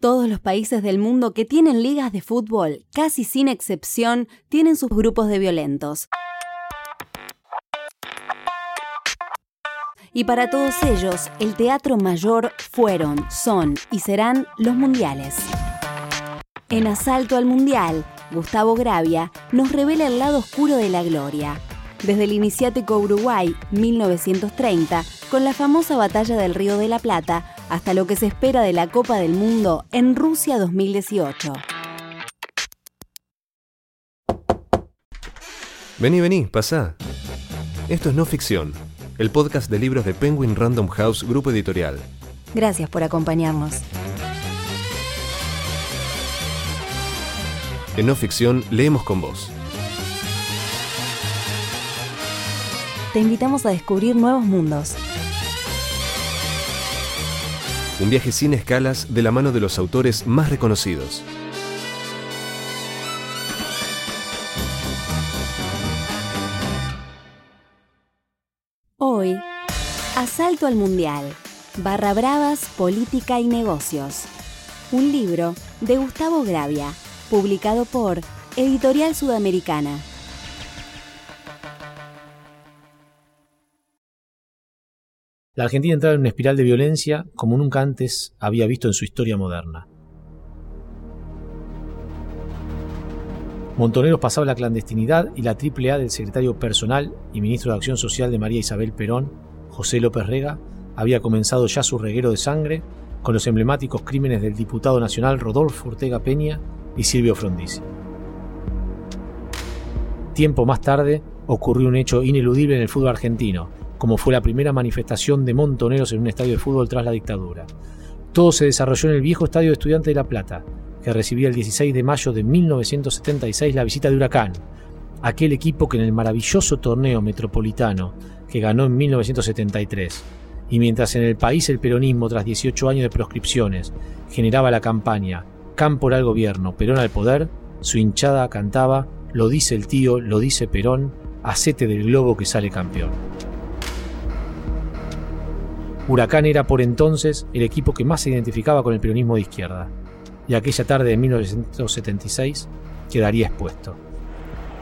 Todos los países del mundo que tienen ligas de fútbol, casi sin excepción, tienen sus grupos de violentos. Y para todos ellos, el teatro mayor fueron, son y serán los mundiales. En Asalto al Mundial, Gustavo Gravia nos revela el lado oscuro de la gloria. Desde el iniciático Uruguay, 1930, con la famosa batalla del Río de la Plata, hasta lo que se espera de la Copa del Mundo en Rusia 2018. Vení, vení, pasá. Esto es No Ficción, el podcast de libros de Penguin Random House Grupo Editorial. Gracias por acompañarnos. En No Ficción leemos con vos. Te invitamos a descubrir nuevos mundos. Un viaje sin escalas de la mano de los autores más reconocidos. Hoy, Asalto al Mundial, Barra Bravas, Política y Negocios. Un libro de Gustavo Gravia, publicado por Editorial Sudamericana. La Argentina entraba en una espiral de violencia como nunca antes había visto en su historia moderna. Montoneros pasaba la clandestinidad y la triple A del secretario personal y ministro de Acción Social de María Isabel Perón, José López Rega, había comenzado ya su reguero de sangre con los emblemáticos crímenes del diputado nacional Rodolfo Ortega Peña y Silvio Frondizi. Tiempo más tarde ocurrió un hecho ineludible en el fútbol argentino, como fue la primera manifestación de montoneros en un estadio de fútbol tras la dictadura. Todo se desarrolló en el viejo Estadio de Estudiantes de La Plata, que recibía el 16 de mayo de 1976 la visita de Huracán, aquel equipo que en el maravilloso torneo metropolitano que ganó en 1973, y mientras en el país el peronismo, tras 18 años de proscripciones, generaba la campaña Cámpora al gobierno, Perón al poder, su hinchada cantaba Lo dice el tío, lo dice Perón, acete del globo que sale campeón. Huracán era por entonces el equipo que más se identificaba con el peronismo de izquierda, y aquella tarde de 1976 quedaría expuesto.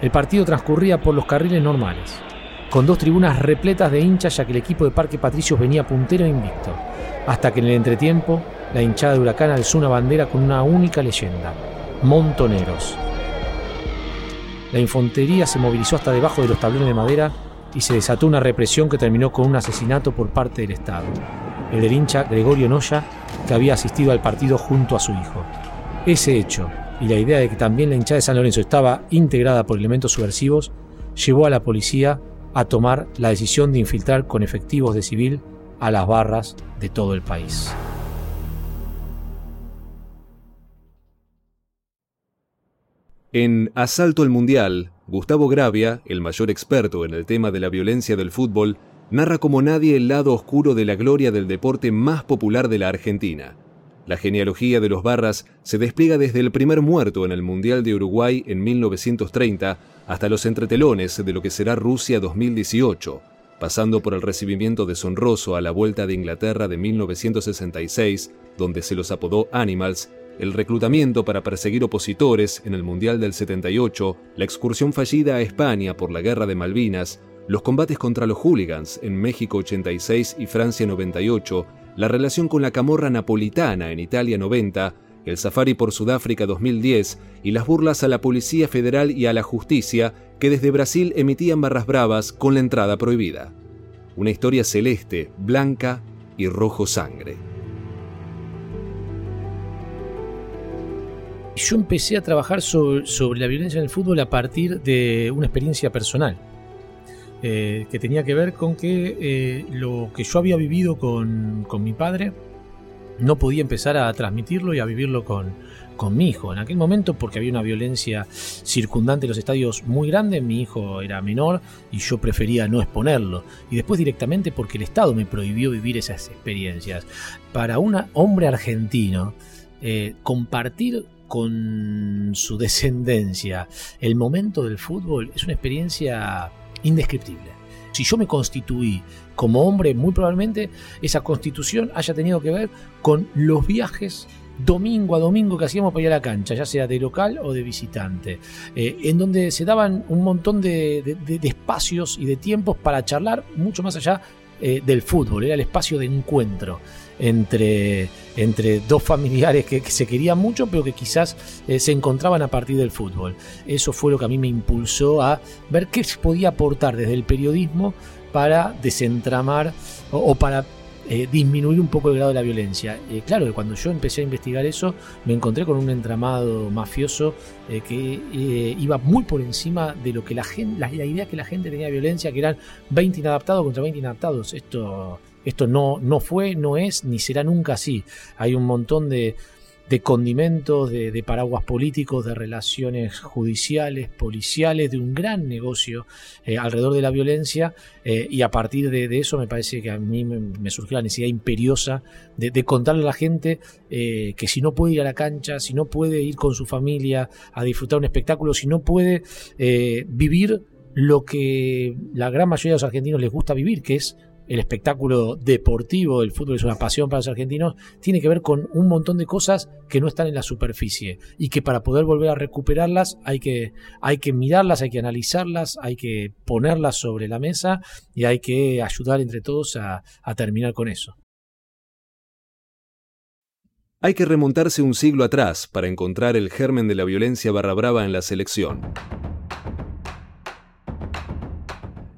El partido transcurría por los carriles normales, con dos tribunas repletas de hinchas ya que el equipo de Parque Patricios venía puntero e invicto, hasta que en el entretiempo la hinchada de Huracán alzó una bandera con una única leyenda, Montoneros. La infantería se movilizó hasta debajo de los tablones de madera y se desató una represión que terminó con un asesinato por parte del Estado, el del hincha Gregorio Noya, que había asistido al partido junto a su hijo. Ese hecho y la idea de que también la hinchada de San Lorenzo estaba integrada por elementos subversivos llevó a la policía a tomar la decisión de infiltrar con efectivos de civil a las barras de todo el país. En Asalto al Mundial, Gustavo Gravia, el mayor experto en el tema de la violencia del fútbol, narra como nadie el lado oscuro de la gloria del deporte más popular de la Argentina. La genealogía de los Barras se despliega desde el primer muerto en el Mundial de Uruguay en 1930 hasta los entretelones de lo que será Rusia 2018, pasando por el recibimiento deshonroso a la Vuelta de Inglaterra de 1966, donde se los apodó Animals, el reclutamiento para perseguir opositores en el Mundial del 78, la excursión fallida a España por la Guerra de Malvinas, los combates contra los hooligans en México 86 y Francia 98, la relación con la camorra napolitana en Italia 90, el safari por Sudáfrica 2010 y las burlas a la Policía Federal y a la Justicia que desde Brasil emitían barras bravas con la entrada prohibida. Una historia celeste, blanca y rojo sangre. Yo empecé a trabajar sobre, la violencia en el fútbol a partir de una experiencia personal. Eh, que tenía que ver con que eh, lo que yo había vivido con, con, mi padre no podía empezar a transmitirlo y a vivirlo con, con mi hijo. En aquel momento, porque había una violencia circundante en los estadios muy grande, mi hijo era menor y yo prefería no exponerlo. Y después directamente porque el Estado me prohibió vivir esas experiencias. Para un hombre argentino, eh, compartir con su descendencia el momento del fútbol es una experiencia indescriptible. Si yo me constituí como hombre, muy probablemente esa constitución haya tenido que ver con los viajes domingo a domingo que hacíamos para ir a la cancha, ya sea de local o de visitante, eh, en donde se daban un montón de, espacios y de tiempos para charlar mucho más allá eh, del fútbol, era el espacio de encuentro entre, entre dos familiares que, se querían mucho, pero que quizás eh, se encontraban a partir del fútbol. Eso fue lo que a mí me impulsó a ver qué se podía aportar desde el periodismo para desentramar o para eh, disminuir un poco el grado de la violencia. Eh, claro que cuando yo empecé a investigar eso, me encontré con un entramado mafioso eh, que iba muy por encima de lo que la gente, la, idea que la gente tenía de violencia, que eran 20 inadaptados contra 20 inadaptados. Esto, esto no, no fue, no es, ni será nunca así. Hay un montón de, condimentos, de, paraguas políticos, de relaciones judiciales, policiales, de un gran negocio eh, alrededor de la violencia eh, y a partir de, eso me parece que a mí me, surgió la necesidad imperiosa de, contarle a la gente eh, que si no puede ir a la cancha, si no puede ir con su familia a disfrutar un espectáculo, si no puede vivir lo que la gran mayoría de los argentinos les gusta vivir, que es el espectáculo deportivo, el fútbol es una pasión para los argentinos, tiene que ver con un montón de cosas que no están en la superficie y que para poder volver a recuperarlas hay que, hay que mirarlas, hay que analizarlas, hay que ponerlas sobre la mesa y hay que ayudar entre todos a, a terminar con eso. Hay que remontarse un siglo atrás para encontrar el germen de la violencia barra brava en la selección.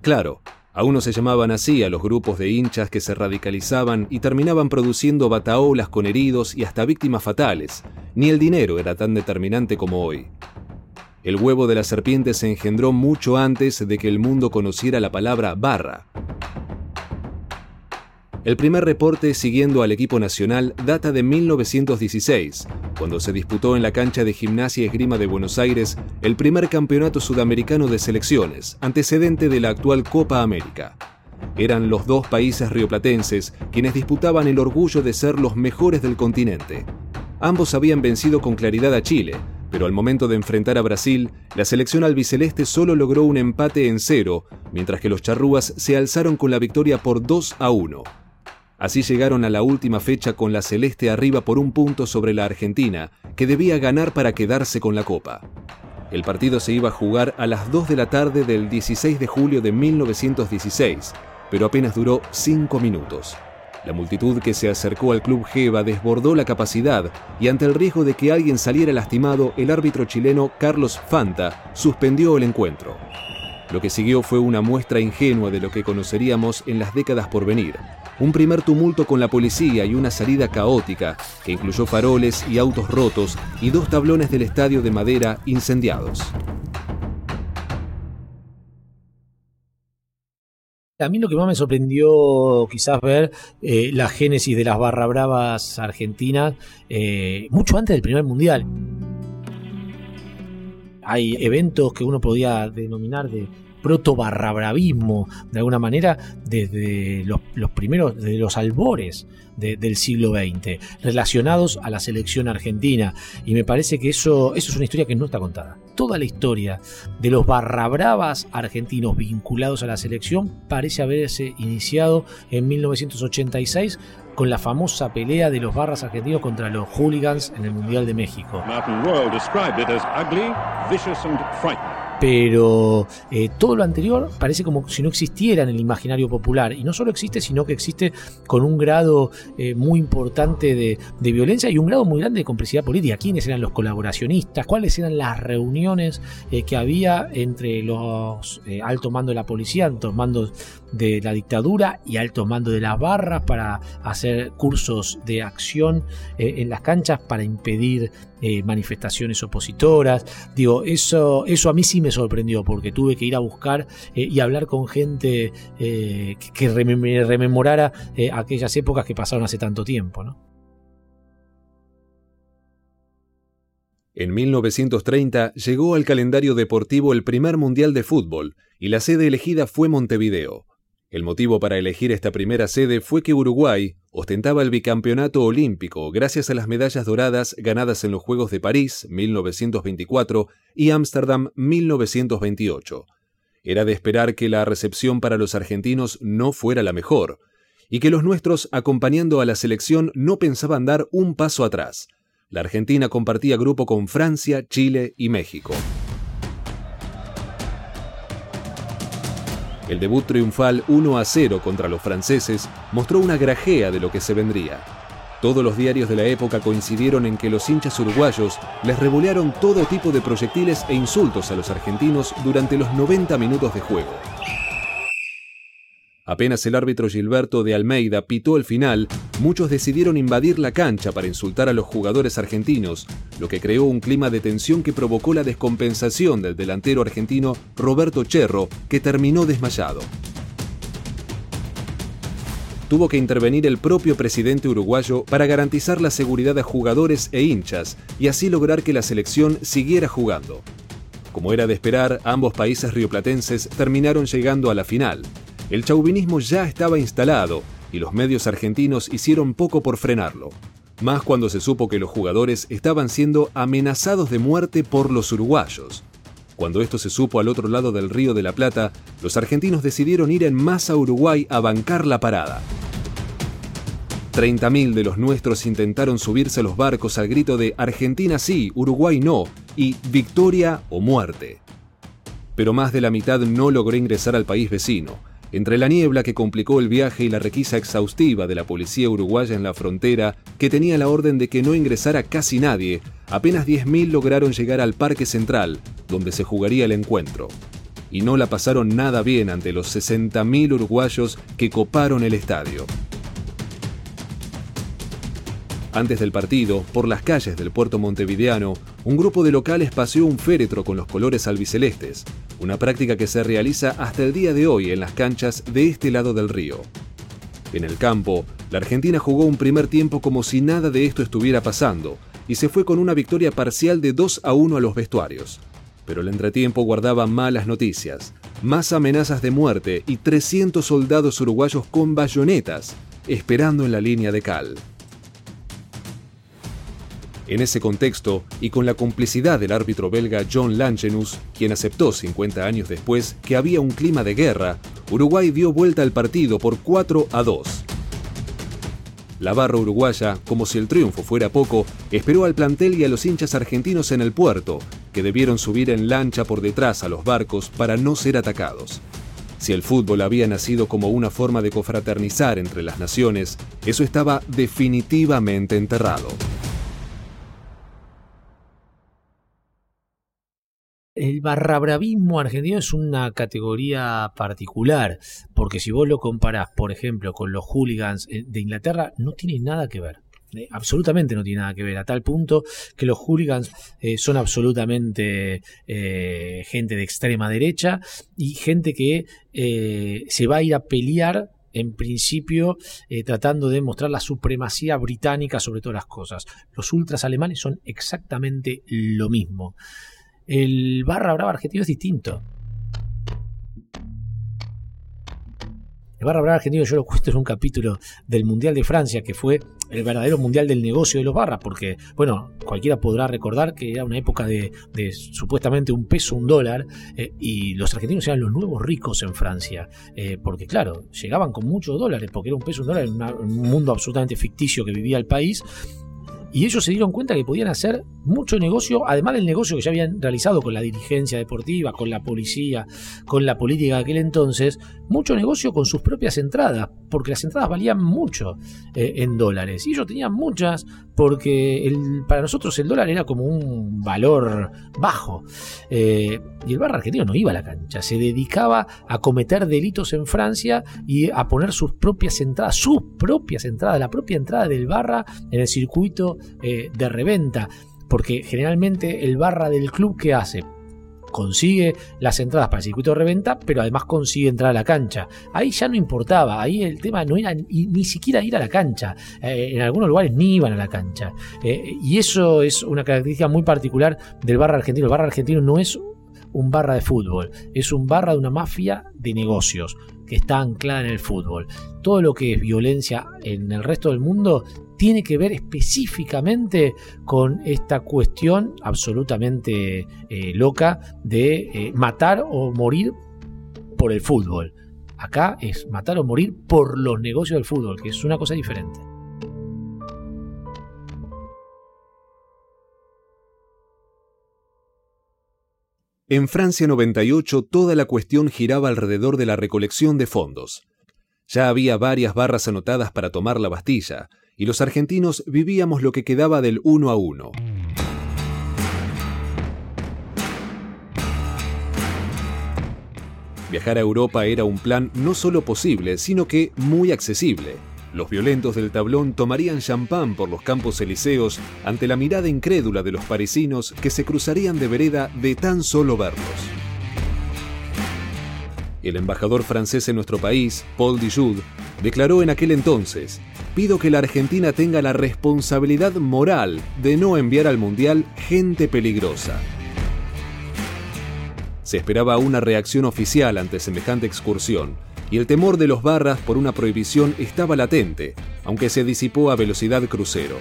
Claro, Aún no se llamaban así a los grupos de hinchas que se radicalizaban y terminaban produciendo bataolas con heridos y hasta víctimas fatales. Ni el dinero era tan determinante como hoy. El huevo de la serpiente se engendró mucho antes de que el mundo conociera la palabra barra. El primer reporte siguiendo al equipo nacional data de 1916, cuando se disputó en la cancha de Gimnasia y Esgrima de Buenos Aires el primer campeonato sudamericano de selecciones, antecedente de la actual Copa América. Eran los dos países rioplatenses quienes disputaban el orgullo de ser los mejores del continente. Ambos habían vencido con claridad a Chile, pero al momento de enfrentar a Brasil, la selección albiceleste solo logró un empate en cero, mientras que los charrúas se alzaron con la victoria por 2 a 1. Así llegaron a la última fecha con la celeste arriba por un punto sobre la Argentina, que debía ganar para quedarse con la copa. El partido se iba a jugar a las 2 de la tarde del 16 de julio de 1916, pero apenas duró 5 minutos. La multitud que se acercó al Club Geva desbordó la capacidad y ante el riesgo de que alguien saliera lastimado, el árbitro chileno Carlos Fanta suspendió el encuentro. Lo que siguió fue una muestra ingenua de lo que conoceríamos en las décadas por venir. Un primer tumulto con la policía y una salida caótica que incluyó faroles y autos rotos y dos tablones del estadio de madera incendiados. A mí lo que más me sorprendió quizás ver eh, la génesis de las barra bravas argentinas eh, mucho antes del primer mundial hay eventos que uno podía denominar de proto barrabravismo de alguna manera desde los, primeros, desde los albores del siglo XX, relacionados a la selección argentina. Y me parece que eso, eso es una historia que no está contada. Toda la historia de los barrabravas argentinos vinculados a la selección parece haberse iniciado en 1986 con la famosa pelea de los barras argentinos contra los hooligans en el Mundial de México. Pero eh, todo lo anterior parece como si no existiera en el imaginario popular. Y no solo existe sino que existe con un grado eh, muy importante de, violencia y un grado muy grande de complicidad política. Quiénes eran los colaboracionistas cuáles eran las reuniones eh, que había entre los altos mandos de la policía altos mandos de la dictadura y altos mandos de las barras para hacer cursos de acción en las canchas para impedir manifestaciones opositoras digo eso eso a mí sí me sorprendió porque tuve que ir a buscar eh, y hablar con gente eh, que rememorara eh, aquellas épocas que pasaron hace tanto tiempo. En 1930 llegó al calendario deportivo el primer Mundial de Fútbol y la sede elegida fue Montevideo. El motivo para elegir esta primera sede fue que Uruguay ostentaba el bicampeonato olímpico gracias a las medallas doradas ganadas en los Juegos de París 1924 y Ámsterdam 1928. Era de esperar que la recepción para los argentinos no fuera la mejor, y que los nuestros, acompañando a la selección, no pensaban dar un paso atrás. la Argentina compartía grupo con Francia, Chile y México. El debut triunfal 1 a 0 contra los franceses mostró una grajea de lo que se vendría. Todos los diarios de la época coincidieron en que los hinchas uruguayos les revolearon todo tipo de proyectiles e insultos a los argentinos durante los 90 minutos de juego. Apenas el árbitro Gilberto de Almeida pitó el final, muchos decidieron invadir la cancha para insultar a los jugadores argentinos, lo que creó un clima de tensión que provocó la descompensación del delantero argentino Roberto Cherro, que terminó desmayado. Tuvo que intervenir el propio presidente uruguayo para garantizar la seguridad de jugadores e hinchas y así lograr que la selección siguiera jugando. Como era de esperar, ambos países rioplatenses terminaron llegando a la final, el chauvinismo ya estaba instalado y los medios argentinos hicieron poco por frenarlo, más cuando se supo que los jugadores estaban siendo amenazados de muerte por los uruguayos. Cuando esto se supo al otro lado del río de la Plata, los argentinos decidieron ir en masa a Uruguay a bancar la parada. 30.000 de los nuestros intentaron subirse a los barcos al grito de Argentina sí, Uruguay no y Victoria o muerte. Pero más de la mitad no logró ingresar al país vecino, entre la niebla que complicó el viaje y la requisa exhaustiva de la policía uruguaya en la frontera, que tenía la orden de que no ingresara casi nadie, apenas 10.000 lograron llegar al Parque Central, donde se jugaría el encuentro. Y no la pasaron nada bien ante los 60.000 uruguayos que coparon el estadio. Antes del partido, por las calles del puerto montevideano, un grupo de locales paseó un féretro con los colores albicelestes, una práctica que se realiza hasta el día de hoy en las canchas de este lado del río. En el campo, la Argentina jugó un primer tiempo como si nada de esto estuviera pasando y se fue con una victoria parcial de 2 a 1 a los vestuarios. Pero el entretiempo guardaba malas noticias, más amenazas de muerte y 300 soldados uruguayos con bayonetas esperando en la línea de cal. En ese contexto, y con la complicidad del árbitro belga John Langenus, quien aceptó 50 años después que había un clima de guerra, Uruguay dio vuelta al partido por 4 a 2. La barra uruguaya, como si el triunfo fuera poco, esperó al plantel y a los hinchas argentinos en el puerto, que debieron subir en lancha por detrás a los barcos para no ser atacados. Si el fútbol había nacido como una forma de confraternizar entre las naciones, eso estaba definitivamente enterrado. El barrabravismo argentino es una categoría particular, porque si vos lo comparás, por ejemplo, con los hooligans eh, de Inglaterra, no tiene nada que ver. Eh, absolutamente no tiene nada que ver, a tal punto que los hooligans eh, son absolutamente gente de extrema derecha y gente que se va a ir a pelear en principio tratando de mostrar la supremacía británica sobre todas las cosas. Los ultras alemanes son exactamente lo mismo el barra brava argentino es distinto. El barra brava argentino yo lo cuento en un capítulo del Mundial de Francia, que fue el verdadero mundial del negocio de los barras, porque, bueno, cualquiera podrá recordar que era una época de, supuestamente un peso, un dólar, eh, y los argentinos eran los nuevos ricos en Francia, eh, porque, claro, llegaban con muchos dólares, porque era un peso, un dólar en un mundo absolutamente ficticio que vivía el país, y ellos se dieron cuenta que podían hacer mucho negocio, además del negocio que ya habían realizado con la dirigencia deportiva, con la policía, con la política de aquel entonces, mucho negocio con sus propias entradas, porque las entradas valían mucho eh, en dólares. Y ellos tenían muchas porque para nosotros el dólar era como un valor bajo. Eh, y el barra argentino no iba a la cancha, se dedicaba a cometer delitos en Francia y a poner sus propias entradas, sus propias entradas, la propia entrada del barra en el circuito eh, de reventa. Porque generalmente el barra del club que hace consigue las entradas para el circuito de reventa, pero además consigue entrar a la cancha. Ahí ya no importaba, ahí el tema no era ni, siquiera ir a la cancha. Eh, en algunos lugares ni iban a la cancha. y eso es una característica muy particular del barra argentino. El barra argentino no es un barra de fútbol, es un barra de una mafia de negocios que está anclada en el fútbol. Todo lo que es violencia en el resto del mundo tiene que ver específicamente con esta cuestión absolutamente eh, loca de eh, matar o morir por el fútbol. Acá es matar o morir por los negocios del fútbol, que es una cosa diferente. En Francia 98 toda la cuestión giraba alrededor de la recolección de fondos. Ya había varias barras anotadas para tomar la Bastilla, y los argentinos vivíamos lo que quedaba del uno a uno. Viajar a Europa era un plan no solo posible, sino que muy accesible. Los violentos del tablón tomarían champán por los campos elíseos ante la mirada incrédula de los parisinos que se cruzarían de vereda de tan solo verlos. El embajador francés en nuestro país, Paul Dijoud, declaró en aquel entonces, pido que la Argentina tenga la responsabilidad moral de no enviar al Mundial gente peligrosa. Se esperaba una reacción oficial ante semejante excursión, y el temor de los barras por una prohibición estaba latente, aunque se disipó a velocidad crucero.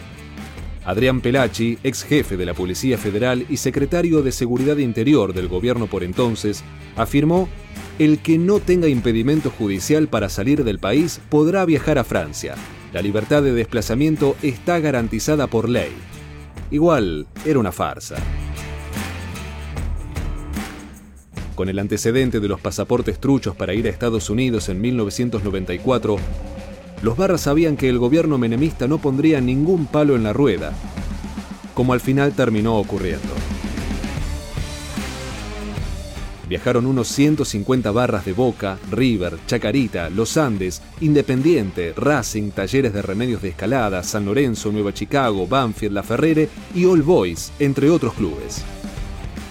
Adrián Pelacci, ex jefe de la Policía Federal y secretario de Seguridad Interior del gobierno por entonces, afirmó, el que no tenga impedimento judicial para salir del país podrá viajar a Francia. La libertad de desplazamiento está garantizada por ley. Igual, era una farsa. con el antecedente de los pasaportes truchos para ir a Estados Unidos en 1994, los barras sabían que el gobierno menemista no pondría ningún palo en la rueda, como al final terminó ocurriendo. Viajaron unos 150 barras de Boca, River, Chacarita, Los Andes, Independiente, Racing, Talleres de Remedios de Escalada, San Lorenzo, Nueva Chicago, Banfield, La Ferrere y All Boys, entre otros clubes.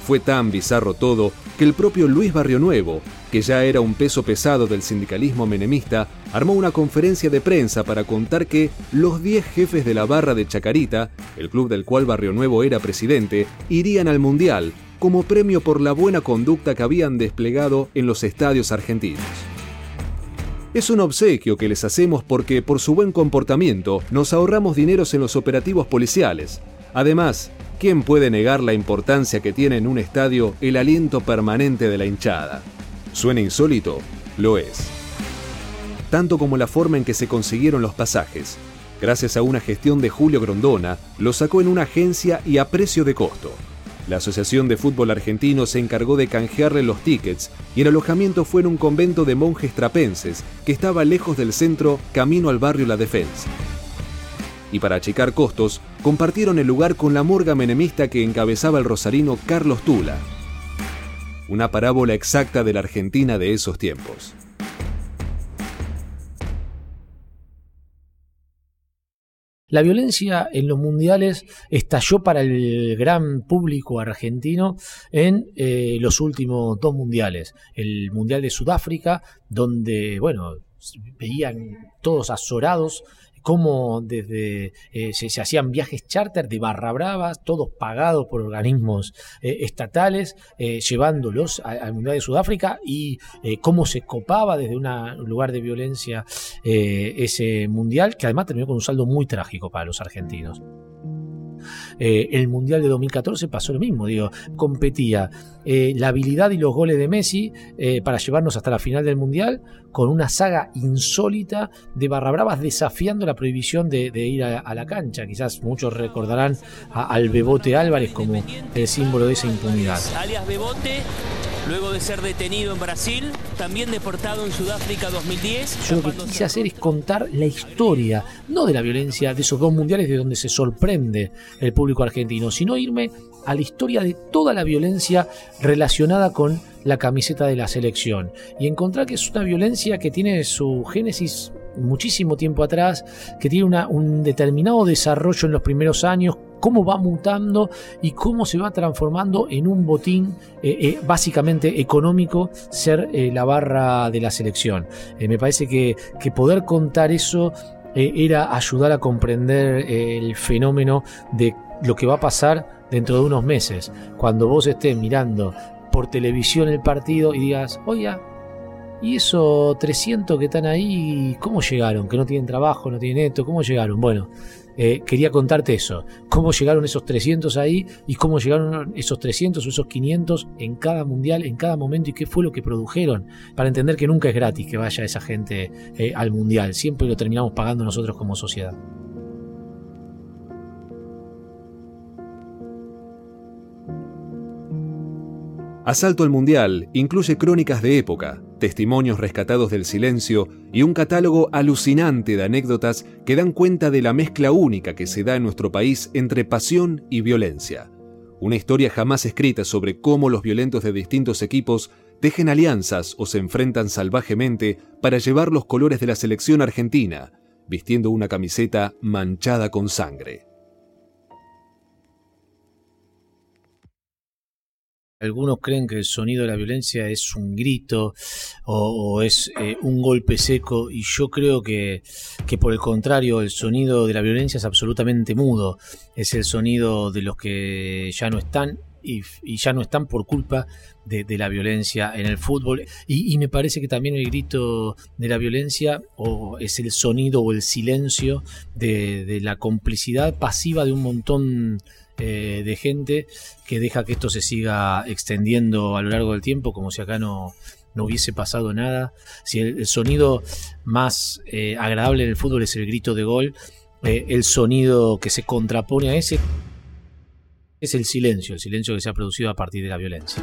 Fue tan bizarro todo que el propio Luis Barrio Nuevo, que ya era un peso pesado del sindicalismo menemista, armó una conferencia de prensa para contar que los 10 jefes de la barra de Chacarita, el club del cual Barrio Nuevo era presidente, irían al Mundial como premio por la buena conducta que habían desplegado en los estadios argentinos. Es un obsequio que les hacemos porque por su buen comportamiento nos ahorramos dineros en los operativos policiales. Además, ¿Quién puede negar la importancia que tiene en un estadio el aliento permanente de la hinchada? ¿Suena insólito? Lo es. Tanto como la forma en que se consiguieron los pasajes. Gracias a una gestión de Julio Grondona, lo sacó en una agencia y a precio de costo. La Asociación de Fútbol Argentino se encargó de canjearle los tickets y el alojamiento fue en un convento de monjes trapenses que estaba lejos del centro, camino al barrio La Defensa y para achicar costos, compartieron el lugar con la morga menemista que encabezaba el rosarino Carlos Tula. Una parábola exacta de la Argentina de esos tiempos. La violencia en los mundiales estalló para el gran público argentino en eh, los últimos dos mundiales. El Mundial de Sudáfrica, donde, bueno, veían todos azorados cómo desde eh, se, hacían viajes charter de barra bravas, todos pagados por organismos eh, estatales, eh, llevándolos al Mundial de Sudáfrica y cómo se copaba desde un lugar de violencia ese mundial, que además terminó con un saldo muy trágico para los argentinos. Eh, el Mundial de 2014 pasó lo mismo, digo, competía eh, la habilidad y los goles de Messi eh, para llevarnos hasta la final del Mundial con una saga insólita de barra bravas desafiando la prohibición de, ir a, la cancha. Quizás muchos recordarán al Bebote Álvarez como el símbolo de esa impunidad. Alias Bebote luego de ser detenido en Brasil, también deportado en Sudáfrica 2010. Yo lo que quise hacer es contar la historia, no de la violencia de esos dos mundiales de donde se sorprende el público argentino, sino irme a la historia de toda la violencia relacionada con la camiseta de la selección y encontrar que es una violencia que tiene su génesis muchísimo tiempo atrás, que tiene un determinado desarrollo en los primeros años, cómo va mutando y cómo se va transformando en un botín eh, eh, básicamente económico ser eh, la barra de la selección. me parece que, que, poder contar eso era ayudar a comprender el fenómeno de lo que va a pasar dentro de unos meses, cuando vos estés mirando por televisión el partido y digas, oiga, ¿y esos 300 que están ahí, cómo llegaron? Que no tienen trabajo, no tienen esto, ¿cómo llegaron? Bueno, eh, quería contarte eso, cómo llegaron esos 300 ahí y cómo llegaron esos 300 o esos 500 en cada mundial, en cada momento y qué fue lo que produjeron, para entender que nunca es gratis que vaya esa gente eh, al mundial, siempre lo terminamos pagando nosotros como sociedad. Asalto al Mundial incluye crónicas de época, testimonios rescatados del silencio y un catálogo alucinante de anécdotas que dan cuenta de la mezcla única que se da en nuestro país entre pasión y violencia. Una historia jamás escrita sobre cómo los violentos de distintos equipos tejen alianzas o se enfrentan salvajemente para llevar los colores de la selección argentina, vistiendo una camiseta manchada con sangre. Algunos creen que el sonido de la violencia es un grito o, es eh, un golpe seco y yo creo que, que, por el contrario el sonido de la violencia es absolutamente mudo. Es el sonido de los que ya no están y, ya no están por culpa de, la violencia en el fútbol. Y, me parece que también el grito de la violencia o es el sonido o el silencio de, la complicidad pasiva de un montón eh, de gente que deja que esto se siga extendiendo a lo largo del tiempo como si acá no, no hubiese pasado nada. Si el, sonido más eh, agradable en el fútbol es el grito de gol, eh, el sonido que se contrapone a ese es el silencio, el silencio que se ha producido a partir de la violencia.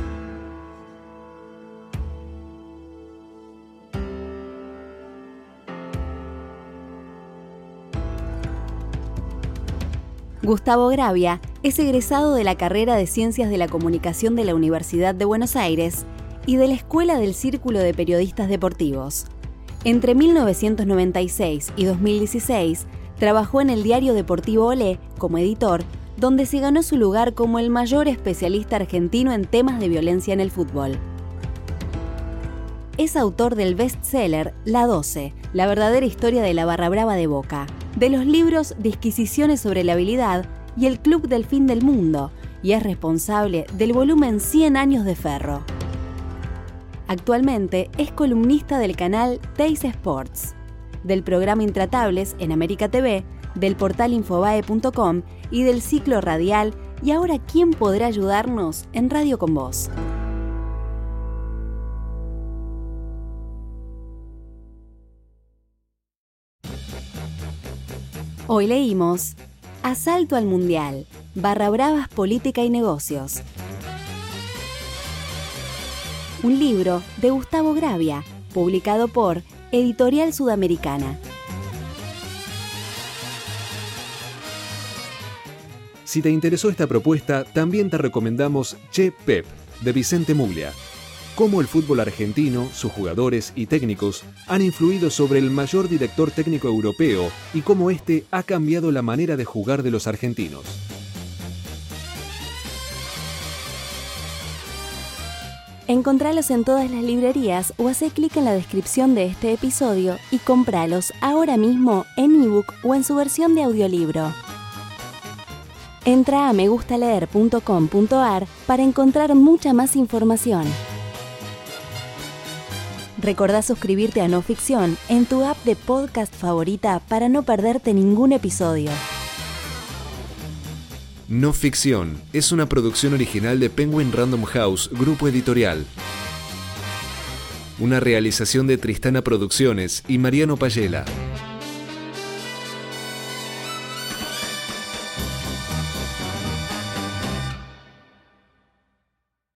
Gustavo Gravia es egresado de la carrera de Ciencias de la Comunicación de la Universidad de Buenos Aires y de la Escuela del Círculo de Periodistas Deportivos. Entre 1996 y 2016 trabajó en el diario deportivo Olé como editor, donde se ganó su lugar como el mayor especialista argentino en temas de violencia en el fútbol. Es autor del bestseller La 12, la verdadera historia de la barra brava de Boca, de los libros Disquisiciones sobre la habilidad y El Club del Fin del Mundo, y es responsable del volumen 100 años de Ferro. Actualmente es columnista del canal Teis Sports, del programa Intratables en América TV, del portal infobae.com y del ciclo radial Y ahora, ¿quién podrá ayudarnos en Radio con Vos? Hoy leímos Asalto al Mundial, barra bravas política y negocios. Un libro de Gustavo Gravia, publicado por Editorial Sudamericana. Si te interesó esta propuesta, también te recomendamos Che Pep, de Vicente Muglia cómo el fútbol argentino, sus jugadores y técnicos han influido sobre el mayor director técnico europeo y cómo éste ha cambiado la manera de jugar de los argentinos. Encontralos en todas las librerías o hace clic en la descripción de este episodio y cómpralos ahora mismo en ebook o en su versión de audiolibro. Entra a megustaleer.com.ar para encontrar mucha más información. Recordá suscribirte a No Ficción en tu app de podcast favorita para no perderte ningún episodio. No Ficción es una producción original de Penguin Random House, grupo editorial. Una realización de Tristana Producciones y Mariano Payela.